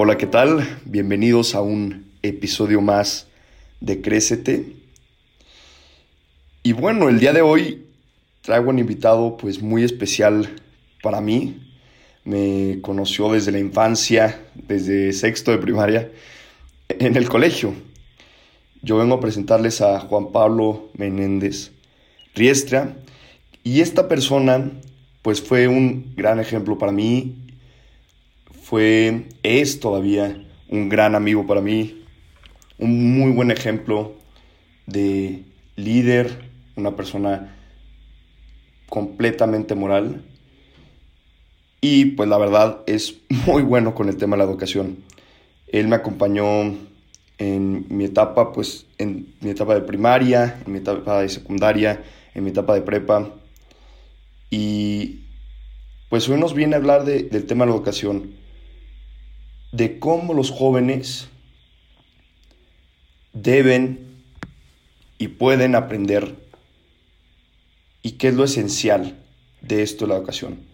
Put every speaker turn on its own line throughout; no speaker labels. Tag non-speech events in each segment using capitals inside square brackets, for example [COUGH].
Hola, ¿qué tal? Bienvenidos a un episodio más de Crécete. Y bueno, el día de hoy traigo un invitado pues muy especial para mí. Me conoció desde la infancia, desde sexto de primaria, en el colegio. Yo vengo a presentarles a Juan Pablo Menéndez Riestra. Y esta persona pues fue un gran ejemplo para mí fue, es todavía un gran amigo para mí, un muy buen ejemplo de líder, una persona completamente moral. Y pues la verdad es [LAUGHS] muy bueno con el tema de la educación. Él me acompañó en mi etapa, pues en mi etapa de primaria, en mi etapa de secundaria, en mi etapa de prepa. Y pues hoy nos viene a hablar del tema de la educación de cómo los jóvenes deben y pueden aprender y qué es lo esencial de esto la educación.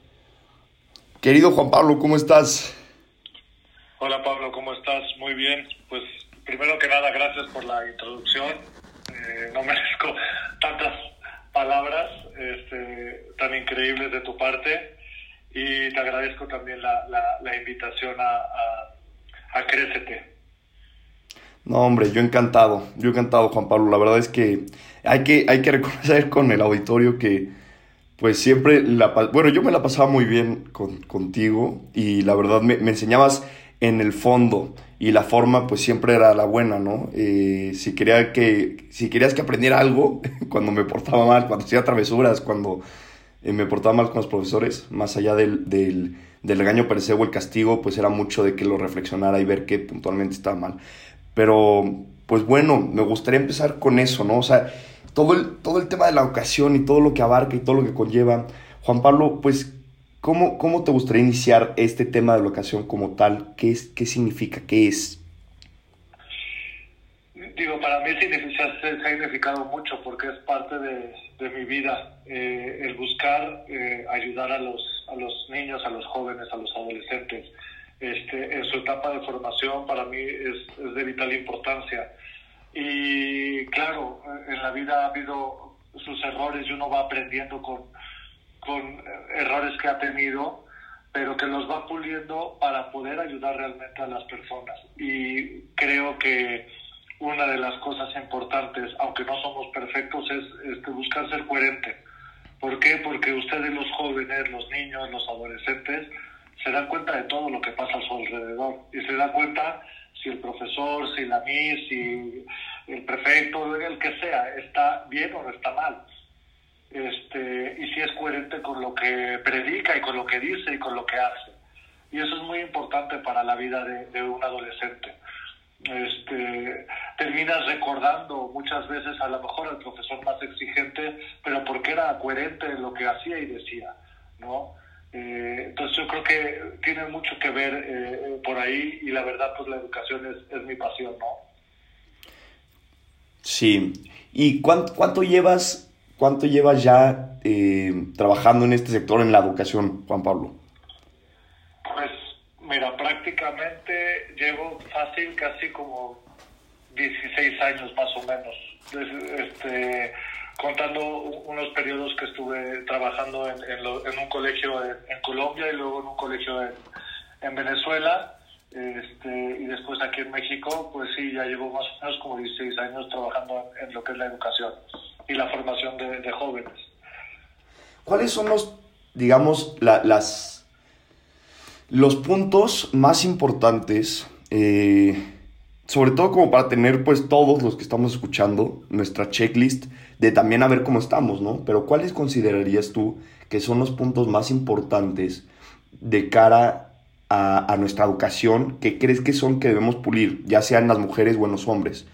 Querido Juan Pablo, ¿cómo estás?
Hola Pablo, ¿cómo estás? Muy bien. Pues primero que nada, gracias por la introducción. Eh, no [LAUGHS] merezco tantas palabras este, tan increíbles de tu parte y te agradezco también la, la, invitación a, a, a Crécete.
No, hombre, yo encantado, yo encantado, Juan Pablo. La verdad es que hay que, hay que [LAUGHS] reconocer con el auditorio que, pues siempre, la, bueno, yo me la pasaba muy bien con, contigo y la verdad me, me, enseñabas en el fondo y la forma, pues siempre era la buena, ¿no? Eh, si, quería que, si querías que aprendiera algo, [LAUGHS] cuando me portaba mal, cuando hacía travesuras, cuando eh, me portaba mal con los profesores, más allá del, del, del regaño el castigo, pues era mucho de que lo reflexionara y ver que puntualmente estaba mal. Pero, pues bueno, me gustaría empezar con eso, ¿no? O sea, todo el, todo el tema de la educación y todo lo que abarca y todo lo que conlleva. Juan Pablo, pues, ¿cómo, cómo te gustaría iniciar este tema de la educación como tal? ¿Qué, es, qué significa? ¿Qué es?
Digo, para mí se ha significado mucho porque es parte de, de mi vida, eh, el buscar eh, ayudar a los, a los niños, a los jóvenes, a los adolescentes. Este, en su etapa de formación para mí es, es de vital importancia. Y claro, en la vida ha habido sus errores y uno va aprendiendo con, con errores que ha tenido, pero que los va puliendo para poder ayudar realmente a las personas. Y creo que una de las cosas importantes, aunque no somos perfectos, es, buscar ser coherente. ¿Por qué? Porque ustedes los jóvenes, los niños, los adolescentes, se dan cuenta de todo lo que pasa a su alrededor y se dan cuenta si el profesor, si la MIS, si el prefecto, el que sea, está bien o no está mal. Este, y si es coherente con lo que predica y con lo que dice y con lo que hace. Y eso es muy importante para la vida de un adolescente este, terminas recordando muchas veces a lo mejor al profesor más exigente, pero porque era coherente en lo que hacía y decía, ¿no? Eh, entonces yo creo que tiene mucho que ver eh, por ahí y la verdad pues la educación es, es mi pasión, ¿no?
Sí. ¿Y cuánto, cuánto llevas, cuánto llevas ya eh, trabajando en este sector en la educación, Juan Pablo?
Prácticamente llevo fácil casi como 16 años más o menos, este, contando unos periodos que estuve trabajando en, en, un colegio en, Colombia y luego en un colegio en, Venezuela. Este, y después aquí en México, pues sí, ya llevo más o menos como 16 años trabajando en, lo que es la educación y la formación de, jóvenes.
¿Cuáles son los, digamos, las los puntos más importantes, eh, sobre todo como para tener pues todos los que estamos escuchando nuestra checklist de también a ver cómo estamos, ¿no? Pero ¿cuáles considerarías tú que son los puntos más importantes de cara a, nuestra educación que crees que son que debemos pulir, ya sean las mujeres o en los hombres?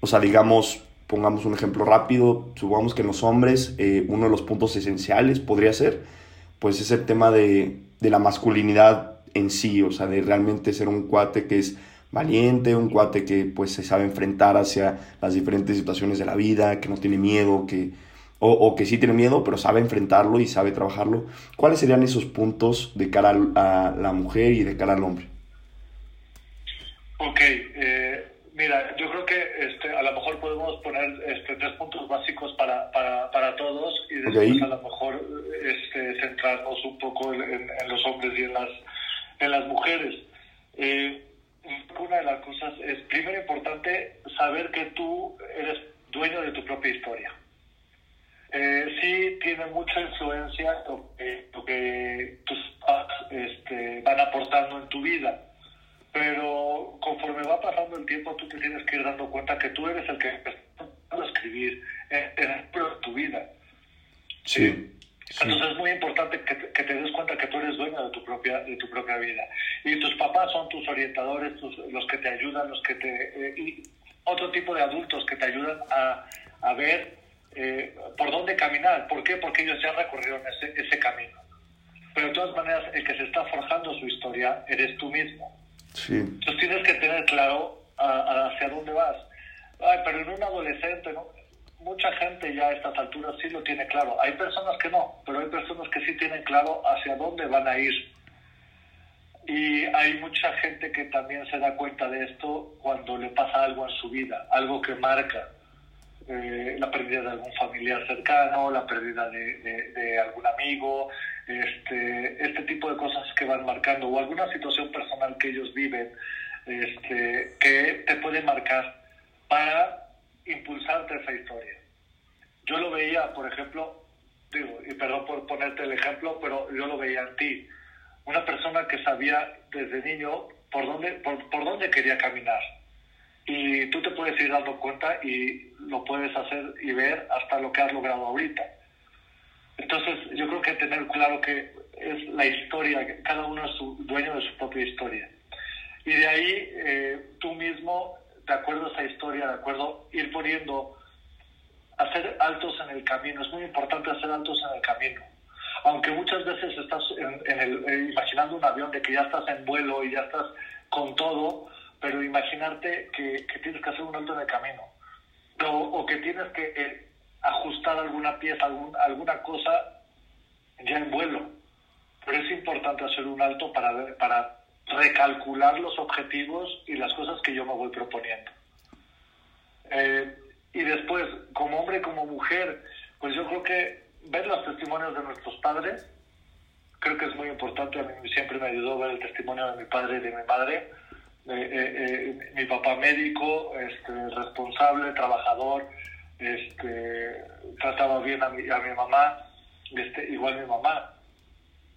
O sea, digamos, pongamos un ejemplo rápido, supongamos que en los hombres eh, uno de los puntos esenciales podría ser pues es el tema de, la masculinidad en sí, o sea, de realmente ser un cuate que es valiente, un cuate que pues se sabe enfrentar hacia las diferentes situaciones de la vida, que no tiene miedo, que, o, que sí tiene miedo, pero sabe enfrentarlo y sabe trabajarlo. ¿Cuáles serían esos puntos de cara a la mujer y de cara al hombre?
Ok, eh, mira, yo creo que este, a lo mejor podemos poner este, tres puntos básicos para, para, para todos y después a lo mejor este, centrarnos un poco en, los hombres y en las, en las mujeres. Eh, una de las cosas es, primero importante, saber que tú eres dueño de tu propia historia. Eh, sí tiene mucha influencia lo que, lo que tus este, van aportando en tu vida, pero conforme va pasando el tiempo tú te tienes que ir dando cuenta que tú eres el que está a escribir en, tu vida.
Sí.
Entonces es muy importante que, que, te des cuenta que tú eres dueño de tu propia de tu propia vida y tus papás son tus orientadores, los que te ayudan, los que te eh, y otro tipo de adultos que te ayudan a, a ver eh, por dónde caminar. ¿Por qué? Porque ellos ya recorrieron ese, ese camino. Pero de todas maneras, el que se está forjando su historia eres tú mismo.
Sí.
Entonces tienes que tener claro hacia dónde vas. Ay, pero en un adolescente, ¿no? mucha gente ya a estas alturas sí lo tiene claro. Hay personas que no, pero hay personas que sí tienen claro hacia dónde van a ir. Y hay mucha gente que también se da cuenta de esto cuando le pasa algo en su vida, algo que marca. Eh, la pérdida de algún familiar cercano, la pérdida de, algún amigo, este, este tipo de cosas que van marcando, o alguna situación personal que ellos viven, este, que te puede marcar para impulsarte esa historia. Yo lo veía, por ejemplo, digo, y perdón por ponerte el ejemplo, pero yo lo veía en ti. Una persona que sabía desde niño por dónde, por, por dónde quería caminar y tú te puedes ir dando cuenta y lo puedes hacer y ver hasta lo que has logrado ahorita. Entonces, yo creo que tener claro que es la historia, cada uno es su, dueño de su propia historia. Y de ahí, eh, tú mismo, de acuerdo a esa historia, de acuerdo, ir poniendo, hacer altos en el camino. Es muy importante hacer altos en el camino. Aunque muchas veces estás en, el, eh, imaginando un avión de que ya estás en vuelo y ya estás con todo, pero imaginarte que, tienes que hacer un alto en el camino o, que tienes que eh, ajustar alguna pieza, alguna cosa ya en vuelo. Pero es importante hacer un alto para, para recalcular los objetivos y las cosas que yo me voy proponiendo. Eh, y después, como hombre y como mujer, pues yo creo que ver los testimonios de nuestros padres, creo que es muy importante. A mí siempre me ayudó ver el testimonio de mi padre y de mi madre eh, eh, mi papá médico, este, responsable, trabajador, este, trataba bien a mi, a mi mamá, este, igual mi mamá,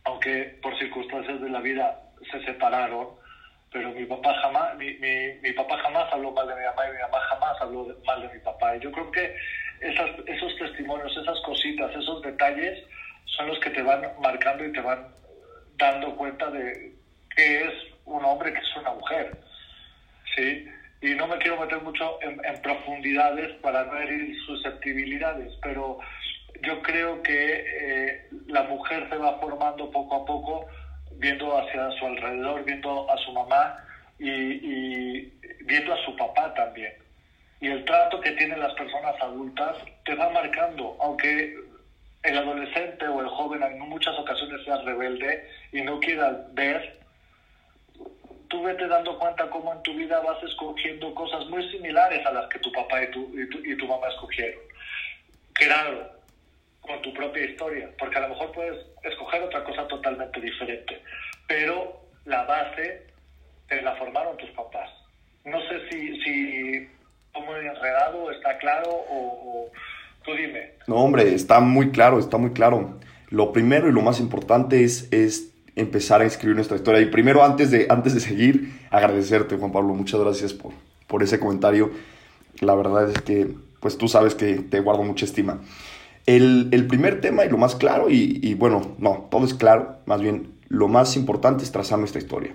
aunque por circunstancias de la vida se separaron, pero mi papá jamás, mi, mi, mi, papá jamás habló mal de mi mamá y mi mamá jamás habló mal de mi papá. Y yo creo que esas, esos testimonios, esas cositas, esos detalles son los que te van marcando y te van dando cuenta de qué es un hombre que es una mujer. ¿sí? Y no me quiero meter mucho en, profundidades para no herir susceptibilidades, pero yo creo que eh, la mujer se va formando poco a poco, viendo hacia su alrededor, viendo a su mamá y, y viendo a su papá también. Y el trato que tienen las personas adultas te va marcando, aunque el adolescente o el joven en muchas ocasiones sea rebelde y no quiera ver tú vete dando cuenta cómo en tu vida vas escogiendo cosas muy similares a las que tu papá y tu, y tu, mamá escogieron. Claro, con tu propia historia, porque a lo mejor puedes escoger otra cosa totalmente diferente, pero la base te la formaron tus papás. No sé si, si muy enredado, está claro o, o tú dime.
No, hombre, está muy claro, está muy claro. Lo primero y lo más importante es, es empezar a escribir nuestra historia. Y primero, antes de, antes de seguir, agradecerte, Juan Pablo. Muchas gracias por, por ese comentario. La verdad es que, pues tú sabes que te guardo mucha estima. El, el primer tema y lo más claro, y, y, bueno, no, todo es claro, más bien lo más importante es trazar nuestra historia.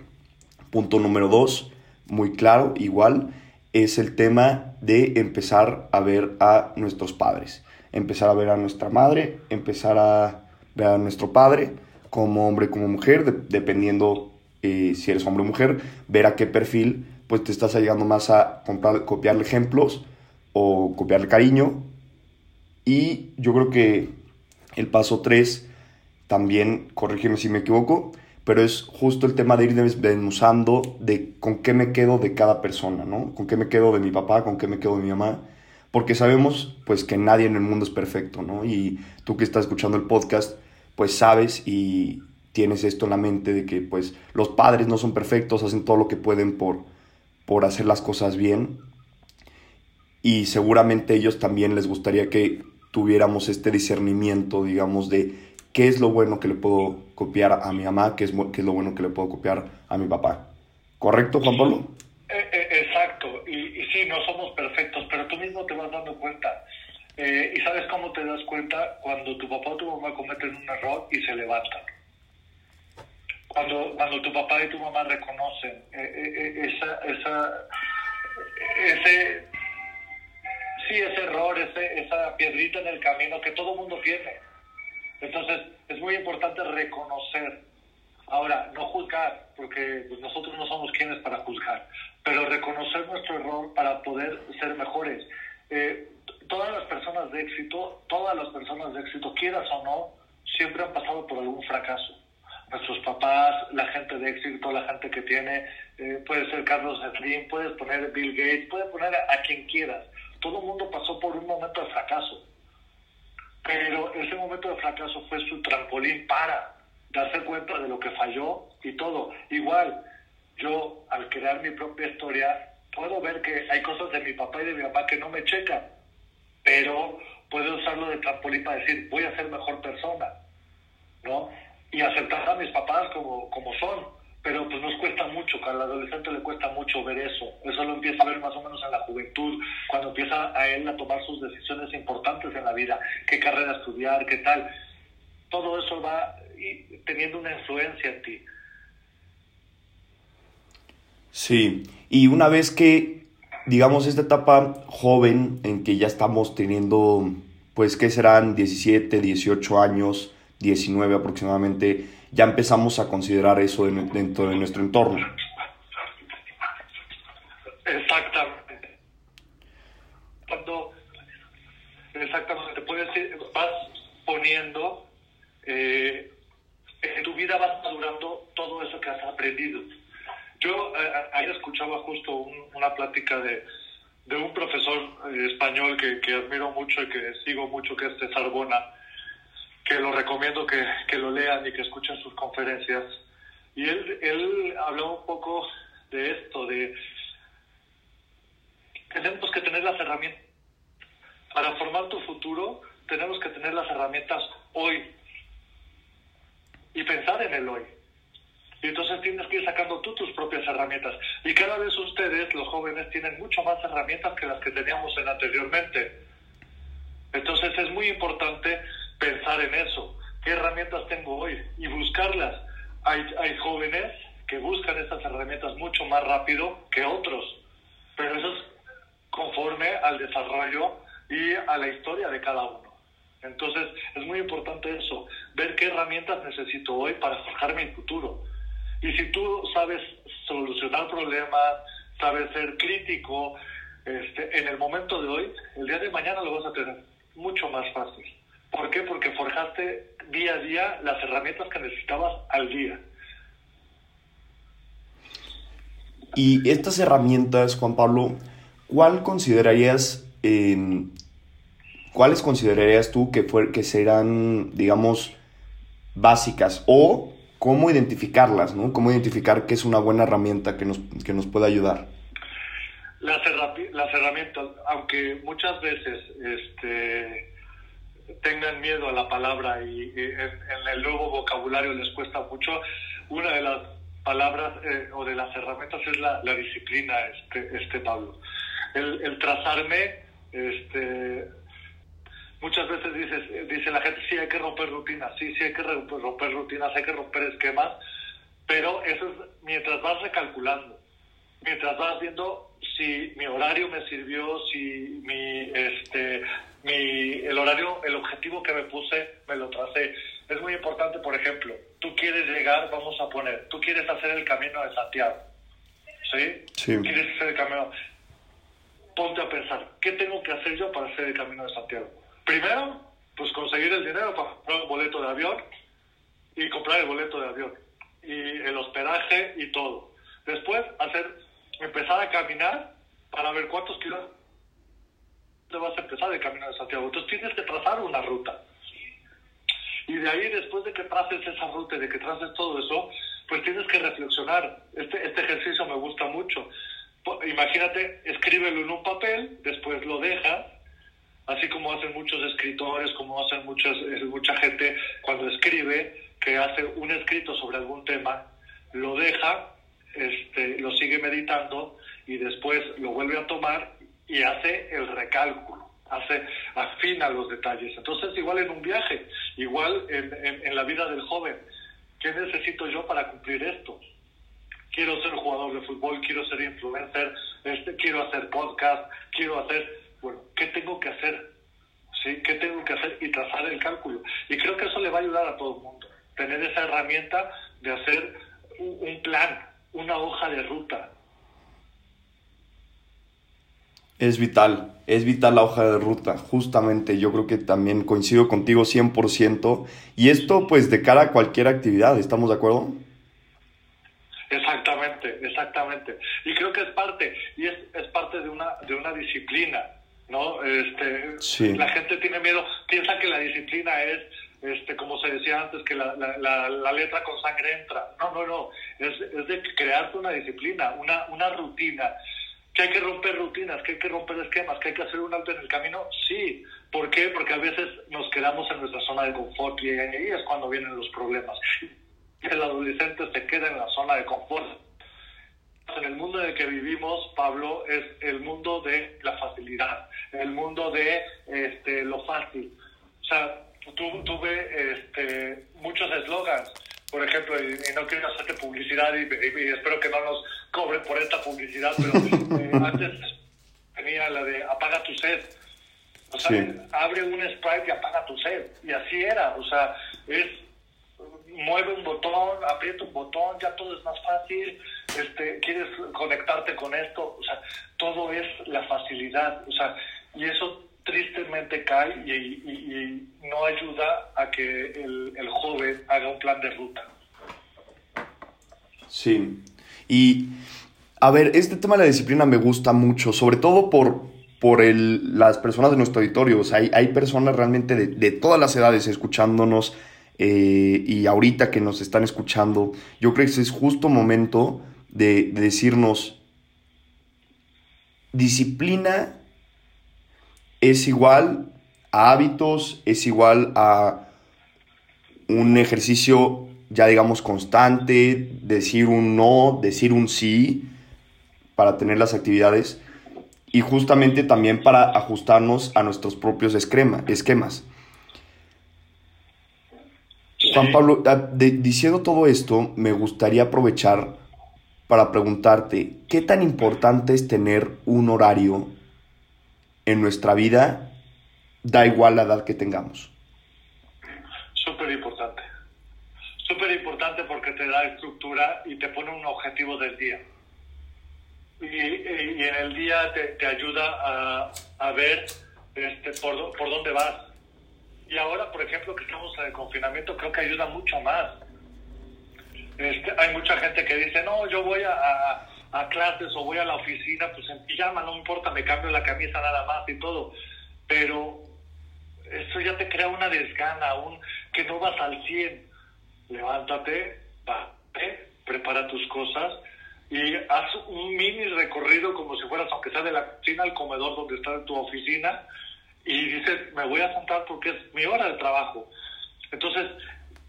Punto número dos, muy claro, igual, es el tema de empezar a ver a nuestros padres. Empezar a ver a nuestra madre, empezar a ver a nuestro padre, como hombre, como mujer, dependiendo eh, si eres hombre o mujer, ver a qué perfil pues te estás llegando más a comprar, copiarle ejemplos o copiarle cariño Y yo creo que el paso 3, también, corrígeme si me equivoco, pero es justo el tema de ir desmenuzando de con qué me quedo de cada persona, ¿no? Con qué me quedo de mi papá, con qué me quedo de mi mamá, porque sabemos pues que nadie en el mundo es perfecto, ¿no? Y tú que estás escuchando el podcast, pues sabes y tienes esto en la mente de que pues los padres no son perfectos, hacen todo lo que pueden por, por hacer las cosas bien y seguramente ellos también les gustaría que tuviéramos este discernimiento, digamos, de qué es lo bueno que le puedo copiar a mi mamá, qué es, qué es lo bueno que le puedo copiar a mi papá. ¿Correcto, Juan Pablo?
Eh, eh, exacto, y, sí, no somos perfectos, pero tú mismo te vas dando cuenta. Eh, ¿Y sabes cómo te das cuenta? Cuando tu papá o tu mamá cometen un error y se levantan. Cuando, cuando tu papá y tu mamá reconocen esa, esa, ese, sí, ese error, ese, esa piedrita en el camino que todo mundo tiene entonces, es muy importante reconocer. Ahora, no juzgar, porque pues, nosotros no somos quienes para juzgar, pero reconocer nuestro error para poder ser mejores. Eh, todas las personas de éxito, todas las personas de éxito, quieras o no, siempre han pasado por algún fracaso. Nuestros papás, la gente de éxito, la gente que tiene, eh, puede ser Carlos Slim, puedes poner Bill Gates, puedes poner a quien quieras. Todo el mundo pasó por un momento de fracaso pero ese momento de fracaso fue su trampolín para darse cuenta de lo que falló y todo. Igual, yo al crear mi propia historia, puedo ver que hay cosas de mi papá y de mi mamá que no me checan, pero puedo usarlo de trampolín para decir, voy a ser mejor persona, ¿no? Y aceptar a mis papás como, como son pero pues nos cuesta mucho, al adolescente le cuesta mucho ver eso. Eso lo empieza a ver más o menos en la juventud, cuando empieza a él a tomar sus decisiones importantes en la vida, qué carrera estudiar, qué tal. Todo eso va teniendo una influencia en ti.
Sí, y una vez que, digamos, esta etapa joven en que ya estamos teniendo, pues, ¿qué serán? 17, 18 años, 19 aproximadamente, ya empezamos a considerar eso dentro de nuestro entorno.
Exactamente. Cuando, exactamente, puedes ir, vas poniendo, eh, en tu vida vas madurando todo eso que has aprendido. Yo ayer escuchaba justo una plática de, de un profesor eh, español que, que, admiro mucho y que sigo mucho, que es César Bona, que lo recomiendo que, que, lo lean y que escuchen sus conferencias. Y él, él habló un poco de esto, de tenemos que tener las herramientas. Para formar tu futuro, tenemos que tener las herramientas hoy y pensar en el hoy. Y entonces tienes que ir sacando tú tus propias herramientas. Y cada vez ustedes, los jóvenes, tienen mucho más herramientas que las que teníamos en anteriormente. Entonces es muy importante pensar en eso. ¿Qué herramientas tengo hoy? Y buscarlas. Hay, hay jóvenes que buscan estas herramientas mucho más rápido que otros, pero eso es conforme al desarrollo y a la historia de cada uno. Entonces es muy importante eso, ver qué herramientas necesito hoy para forjar mi futuro. Y si tú sabes solucionar problemas, sabes ser crítico, este, en el momento de hoy, el día de mañana lo vas a tener mucho más fácil. ¿Por qué? Porque forjaste día a día las herramientas que necesitabas al día.
Y estas herramientas, Juan Pablo, ¿cuál considerarías, em, cuáles considerarías tú que, fue, que serán, digamos, básicas? O cómo identificarlas, ¿no? Cómo identificar qué es una buena herramienta que nos, que nos pueda ayudar.
Las, las herramientas, aunque muchas veces este, tengan miedo a la palabra y, en, el nuevo vocabulario les cuesta mucho, una de las palabras eh, o de las herramientas es la, disciplina, este, este Pablo. El, trazarme, este, muchas veces dices, dice la gente, sí hay que romper rutinas, sí, sí hay que romper rutinas, hay que romper esquemas, pero eso es mientras vas recalculando, mientras vas viendo si mi horario me sirvió, si mi, este, mi, el horario, el objetivo que me puse, me lo tracé. Es muy importante, por ejemplo, tú quieres llegar, vamos a poner, tú quieres hacer el camino de Santiago, ¿sí?
Sí.
Quieres hacer el camino. Ponte a pensar, ¿qué tengo que hacer yo para hacer el camino de Santiago? Primero, pues conseguir el dinero para comprar un boleto de avión y comprar el boleto de avión y el hospedaje y todo. Después, hacer, empezar a caminar para ver cuántos kilómetros vas a empezar de camino de Santiago. Entonces tienes que trazar una ruta. Y de ahí, después de que traces esa ruta y de que traces todo eso, pues tienes que reflexionar. Este, este ejercicio me gusta mucho. Imagínate, escríbelo en un papel, después lo dejas, así como hacen muchos escritores, como hacen muchos, eh, mucha gente cuando escribe, que hace un escrito sobre algún tema, lo deja, este, lo sigue meditando y después lo vuelve a tomar y hace el recálculo, hace, afina los detalles. Entonces, igual en un viaje, igual en, en, la vida del joven, ¿qué necesito yo para cumplir esto? Quiero ser jugador de fútbol, quiero ser influencer, este, quiero hacer podcast, quiero hacer, bueno, ¿qué tengo que hacer? ¿Sí? ¿Qué tengo que hacer? Y trazar el cálculo. Y creo que eso le va a ayudar a todo el mundo, tener esa herramienta de hacer un plan, una hoja de ruta,
es vital, es vital la hoja de ruta, justamente yo creo que también coincido contigo 100% y esto pues de cara a cualquier actividad, ¿estamos de acuerdo?
Exactamente, exactamente. Y creo que es parte, y es, es parte de una, de una disciplina, ¿no? Este, La gente tiene miedo, piensa que la disciplina es, este, como se decía antes, que la, la, la, letra con sangre entra. No, no, no, es, es de crearte una disciplina, una, una rutina que hay que romper rutinas, que hay que romper esquemas, que hay que hacer un alto en el camino, sí. ¿Por qué? Porque a veces nos quedamos en nuestra zona de confort y ahí es cuando vienen los problemas. El adolescente se queda en la zona de confort. En el mundo en el que vivimos, Pablo, es el mundo de la facilidad, el mundo de este, lo fácil. O sea, tuve este, muchos eslogans por ejemplo, y, no quiero hacerte publicidad y, espero que no nos cobren por esta publicidad, pero [LAUGHS] eh, antes tenía la de apaga tu sed. O sea, abre un sprite y apaga tu sed. Y así era, o sea, es mueve un botón, aprieta un botón, ya todo es más fácil, este, quieres conectarte con esto, o sea, todo es la facilidad, o sea, y eso tristemente cae y, no ayuda a que el, joven haga un plan de ruta.
Sí, y a ver, este tema de la disciplina me gusta mucho, sobre todo por, por el, las personas de nuestro auditorio. O sea, hay, hay personas realmente de, todas las edades escuchándonos eh, y ahorita que nos están escuchando, yo creo que es justo momento de, de decirnos, disciplina es igual a hábitos, es igual a un ejercicio ya digamos constante, decir un no, decir un sí para tener las actividades y justamente también para ajustarnos a nuestros propios esquemas. Juan Pablo, diciendo todo esto, me gustaría aprovechar para preguntarte, ¿qué tan importante es tener un horario en nuestra vida, da igual la edad que tengamos.
Súper importante. Súper importante porque te da estructura y te pone un objetivo del día. Y, y en el día te, te ayuda a, a, ver este, por, por dónde vas. Y ahora, por ejemplo, que estamos en el confinamiento, creo que ayuda mucho más. Este, hay mucha gente que dice, no, yo voy a, clases o voy a la oficina, pues en pijama, no importa, me cambio la camisa nada más y todo. Pero eso ya te crea una desgana, un que no vas al 100. Levántate, bate, prepara tus cosas y haz un mini recorrido como si fueras, aunque sea de la cocina al comedor donde está tu oficina, y dices, me voy a sentar porque es mi hora de trabajo. Entonces,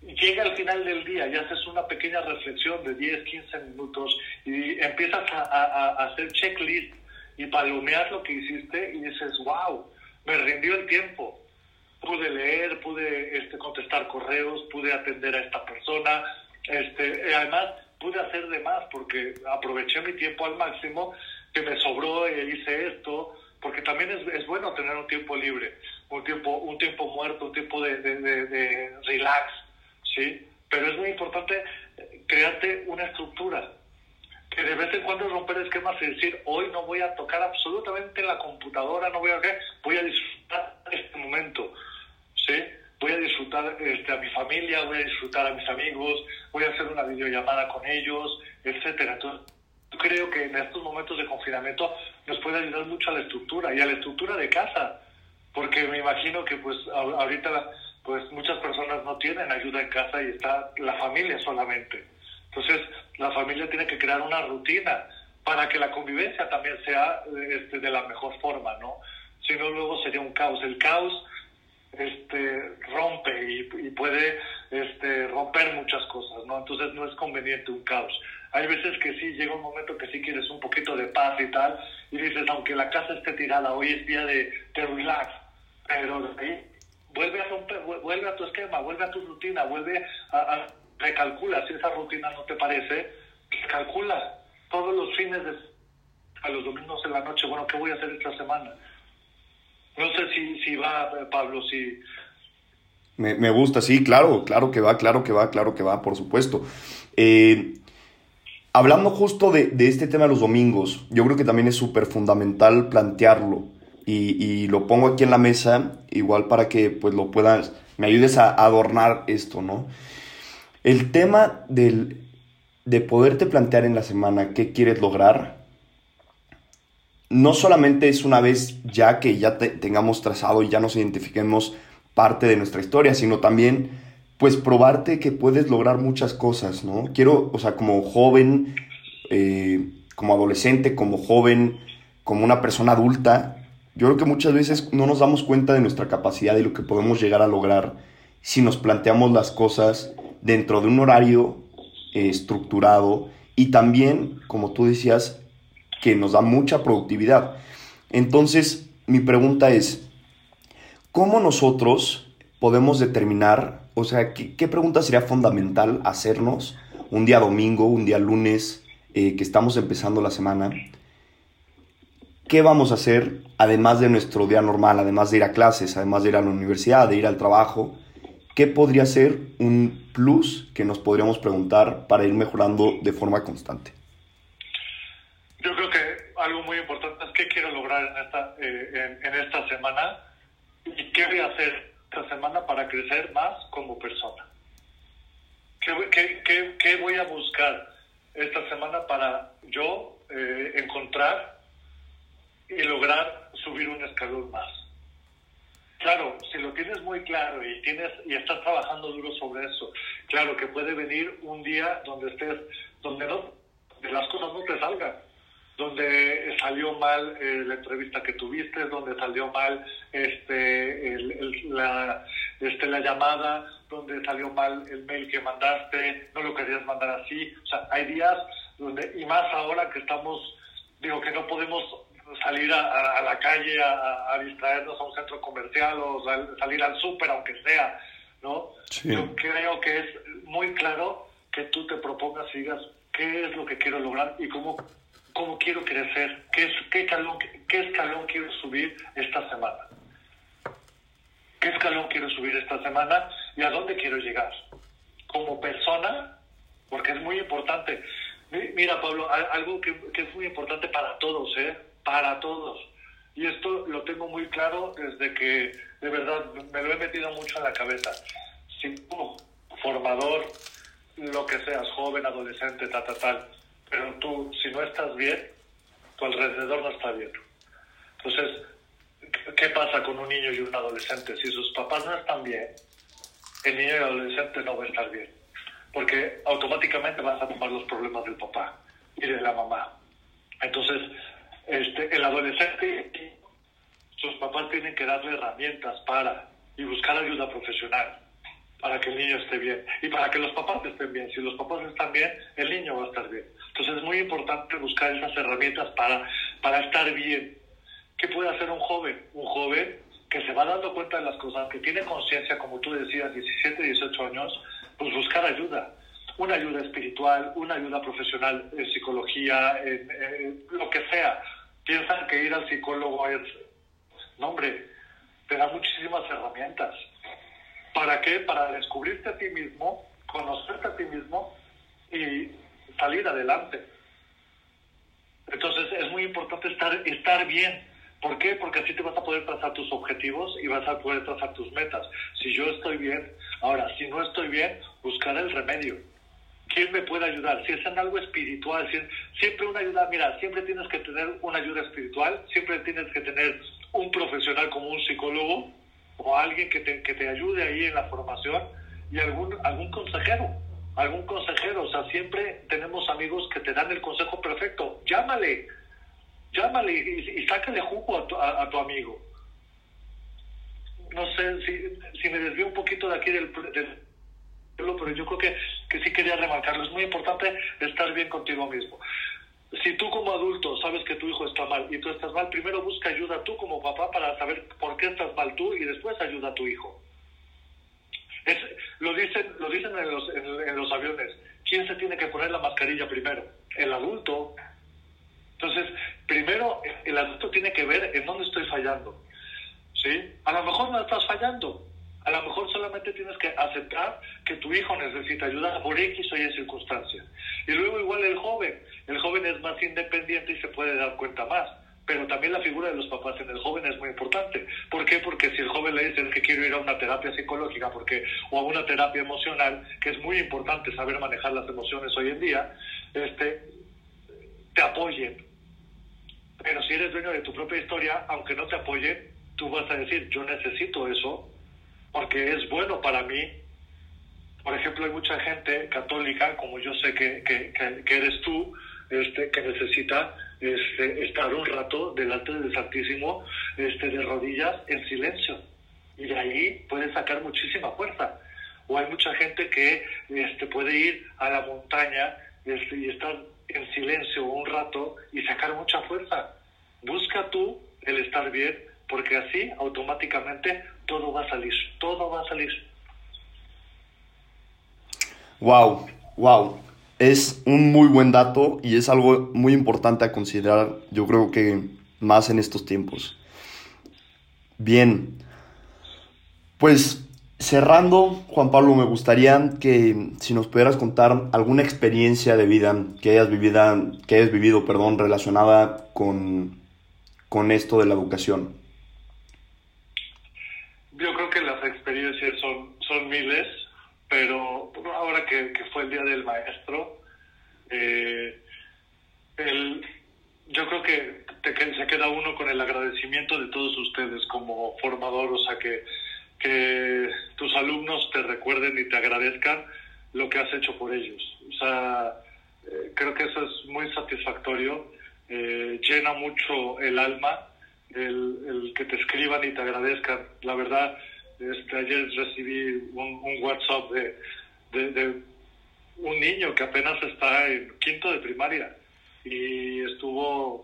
llega al final del día y haces una pequeña reflexión de 10, 15 minutos y empiezas a, hacer checklist y palomear lo que hiciste y dices, wow, me rindió el tiempo. Pude leer, pude este, contestar correos, pude atender a esta persona, este, además pude hacer de más porque aproveché mi tiempo al máximo, que me sobró y hice esto, porque también es, es bueno tener un tiempo libre, un tiempo, un tiempo muerto, un tiempo de, de, de relax ¿sí? Pero es muy importante eh, crearte una estructura, que de vez en cuando romper esquemas y decir, hoy no voy a tocar absolutamente la computadora, no voy a voy a disfrutar este momento, ¿sí? Voy a disfrutar este, a mi familia, voy a disfrutar a mis amigos, voy a hacer una videollamada con ellos, etcétera. Entonces, creo que en estos momentos de confinamiento nos puede ayudar mucho a la estructura y a la estructura de casa, porque me imagino que pues ahorita pues muchas personas no tienen ayuda en casa y está la familia solamente. Entonces, la familia tiene que crear una rutina para que la convivencia también sea este, de la mejor forma, ¿no? Si no, luego sería un caos. El caos este, rompe y, puede este, romper muchas cosas, ¿no? Entonces no es conveniente un caos. Hay veces que sí, llega un momento que sí quieres un poquito de paz y tal, y dices, aunque la casa esté tirada, hoy es día de, de relax, pero vuelve a romper, vuelve a tu esquema, vuelve a tu rutina, vuelve a, recalcula, si esa rutina no te parece, calcula todos los fines de a los domingos en la noche, bueno, ¿qué voy a hacer esta semana? No sé si, si va, Pablo, si...
Me, me, gusta, sí, claro, claro que va, claro que va, claro que va, por supuesto. Eh, hablando justo de, de, este tema de los domingos, yo creo que también es súper fundamental plantearlo y, y, lo pongo aquí en la mesa, igual para que pues lo puedas, me ayudes a adornar esto, ¿no? El tema del, de poderte plantear en la semana qué quieres lograr, no solamente es una vez ya que ya tengamos trazado y ya nos identifiquemos parte de nuestra historia, sino también pues probarte que puedes lograr muchas cosas, ¿no? Quiero, o sea, como joven, eh, como adolescente, como joven, como una persona adulta, yo creo que muchas veces no nos damos cuenta de nuestra capacidad y lo que podemos llegar a lograr si nos planteamos las cosas dentro de un horario eh, estructurado y también, como tú decías, que nos da mucha productividad. Entonces, mi pregunta es, ¿cómo nosotros podemos determinar, o sea, qué, pregunta sería fundamental hacernos un día domingo, un día lunes, eh, que estamos empezando la semana? ¿Qué vamos a hacer además de nuestro día normal, además de ir a clases, además de ir a la universidad, de ir al trabajo? ¿Qué podría ser un plus que nos podríamos preguntar para ir mejorando de forma constante?
Yo creo que algo muy importante es qué quiero lograr en esta, eh, en, esta semana y qué voy a hacer esta semana para crecer más como persona. ¿Qué, qué, qué, voy a buscar esta semana para yo eh, encontrar y lograr subir un escalón más? Claro, si lo tienes muy claro y tienes y estás trabajando duro sobre eso, claro que puede venir un día donde estés, donde no, de las cosas no te salgan donde salió mal eh, la entrevista que tuviste, donde salió mal este, la, este, la llamada, donde salió mal el mail que mandaste, no lo querías mandar así. O sea, hay días donde, y más ahora que estamos, digo, que no podemos salir a, la calle a, distraernos a un centro comercial o salir al súper, aunque sea, ¿no? Yo creo que es muy claro que tú te propongas y digas qué es lo que quiero lograr y cómo cómo quiero crecer, qué, qué, qué escalón quiero subir esta semana. ¿Qué escalón quiero subir esta semana y a dónde quiero llegar? Como persona, porque es muy importante. Mira, Pablo, algo que, que es muy importante para todos, ¿eh? Para todos. Y esto lo tengo muy claro desde que, de verdad, me lo he metido mucho en la cabeza. Si tú, formador, lo que seas, joven, adolescente, tal, tal, tal, pero tú, si no estás bien, tu alrededor no está bien. Entonces, ¿qué pasa con un niño y un adolescente? Si sus papás no están bien, el niño y el adolescente no va a estar bien, porque automáticamente vas a tomar los problemas del papá y de la mamá. Entonces, este, el adolescente, sus papás tienen que darle herramientas para y buscar ayuda profesional para que el niño esté bien y para que los papás estén bien. Si los papás están bien, el niño va a estar bien. Entonces es muy importante buscar esas herramientas para, para estar bien. ¿Qué puede hacer un joven? Un joven que se va dando cuenta de las cosas, que tiene conciencia, como tú decías, 17, 18 años, pues buscar ayuda. Una ayuda espiritual, una ayuda profesional en psicología, lo que sea. Piensan que ir al psicólogo es... No, hombre, te da muchísimas herramientas. ¿Para qué? Para descubrirte a ti mismo, conocerte a ti mismo y salir adelante. Entonces es muy importante estar, estar bien. ¿Por qué? Porque así te vas a poder trazar tus objetivos y vas a poder trazar tus metas. Si yo estoy bien, ahora, si no estoy bien, buscar el remedio. ¿Quién me puede ayudar? Si es en algo espiritual, si siempre una ayuda, mira, siempre tienes que tener una ayuda espiritual, siempre tienes que tener un profesional como un psicólogo o alguien que te, que te ayude ahí en la formación y algún, algún consejero, algún consejero. O sea, siempre tenemos amigos que te dan el consejo perfecto. Llámale, llámale y, sácale jugo a tu, a, tu, amigo. No sé si, si me desvío un poquito de aquí del, del pero yo creo que, que sí quería remarcarlo. Es muy importante estar bien contigo mismo. Si tú como adulto sabes que tu hijo está mal y tú estás mal, primero busca ayuda tú como papá para saber por qué estás mal tú y después ayuda a tu hijo. Es, lo dicen, lo dicen en, los, en, los aviones. ¿Quién se tiene que poner la mascarilla primero? El adulto. Entonces, primero el adulto tiene que ver en dónde estoy fallando. ¿Sí? A lo mejor no estás fallando, a lo mejor solamente tienes que aceptar que tu hijo necesita ayuda por X o Y circunstancia. Y luego igual el joven. El joven es más independiente y se puede dar cuenta más. Pero también la figura de los papás en el joven es muy importante. ¿Por qué? Porque si el joven le dice que quiero ir a una terapia psicológica porque, o a una terapia emocional, que es muy importante saber manejar las emociones hoy en día, este, te apoyen. Pero si eres dueño de tu propia historia, aunque no te apoyen, tú vas a decir, yo necesito eso porque es bueno para mí. Por ejemplo, hay mucha gente católica, como yo sé que, que, eres tú, este, que necesita este, estar un rato delante del Santísimo este, de rodillas en silencio. Y de ahí puede sacar muchísima fuerza. O hay mucha gente que este, puede ir a la montaña este, y estar en silencio un rato y sacar mucha fuerza. Busca tú el estar bien, porque así automáticamente todo va a salir, todo va a salir.
Wow, wow. Es un muy buen dato y es algo muy importante a considerar, yo creo que más en estos tiempos. Bien, pues cerrando, Juan Pablo, me gustaría que si nos pudieras contar alguna experiencia de vida que hayas vivido, que hayas vivido perdón, relacionada con, con esto de la educación.
Yo creo que las experiencias son, son miles, pero ahora que, fue el Día del Maestro, eh, yo creo que, se queda uno con el agradecimiento de todos ustedes como formador, o sea, que, que tus alumnos te recuerden y te agradezcan lo que has hecho por ellos. O sea, eh, creo que eso es muy satisfactorio, eh, llena mucho el alma el, que te escriban y te agradezcan. La verdad, este, ayer recibí un, WhatsApp de, de, un niño que apenas está en quinto de primaria y estuvo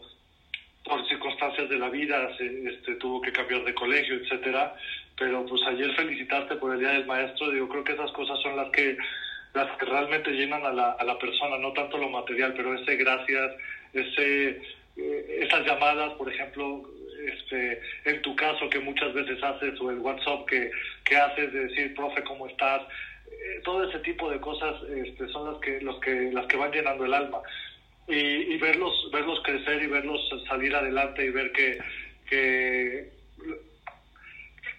por circunstancias de la vida, este, tuvo que cambiar de colegio, etcétera. Pero pues ayer felicitarte por el Día del Maestro, digo, creo que esas cosas son las que las que realmente llenan a la, a la persona, no tanto lo material, pero ese gracias, ese, eh, esas llamadas, por ejemplo, este, en tu caso que muchas veces haces o el WhatsApp que, que haces de decir, profe, ¿cómo estás? Eh, todo ese tipo de cosas este, son las que, los que, las que van llenando el alma. Y, verlos, verlos crecer y verlos salir adelante y ver que, que,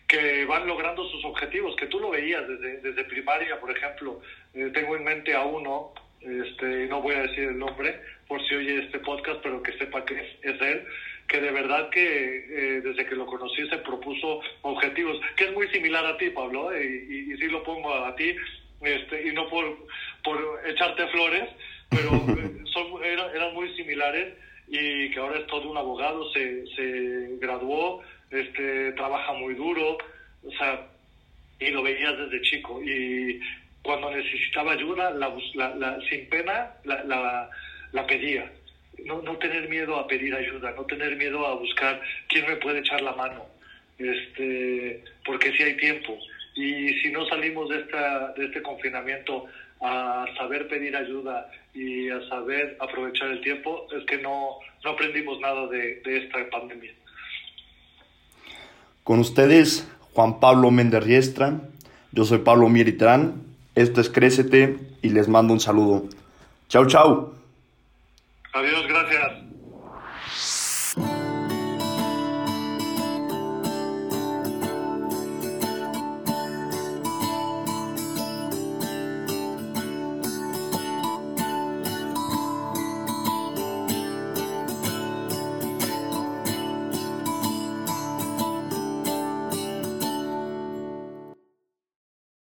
que van logrando sus objetivos, que tú lo veías desde, desde primaria, por ejemplo. Eh, tengo en mente a uno, este, no voy a decir el nombre por si oye este podcast, pero que sepa que es él que de verdad que eh, desde que lo conocí se propuso objetivos, que es muy similar a ti, Pablo, eh, y, y, sí lo pongo a ti, este, y no por, por echarte flores, pero [LAUGHS] son, eran, muy similares y que ahora es todo un abogado, se, se graduó, este, trabaja muy duro, o sea, y lo veías desde chico. Y cuando necesitaba ayuda, la, la, sin pena, la, la, la pedía no, no tener miedo a pedir ayuda, no tener miedo a buscar quién me puede echar la mano, este, porque si hay tiempo. Y si no salimos de, esta, de este confinamiento a saber pedir ayuda y a saber aprovechar el tiempo, es que no, no aprendimos nada de, de esta pandemia.
Con ustedes, Juan Pablo Méndez Riestra, yo soy Pablo Miritrán, esto es Crécete y les mando un saludo. Chau, chau.
Adiós, gracias.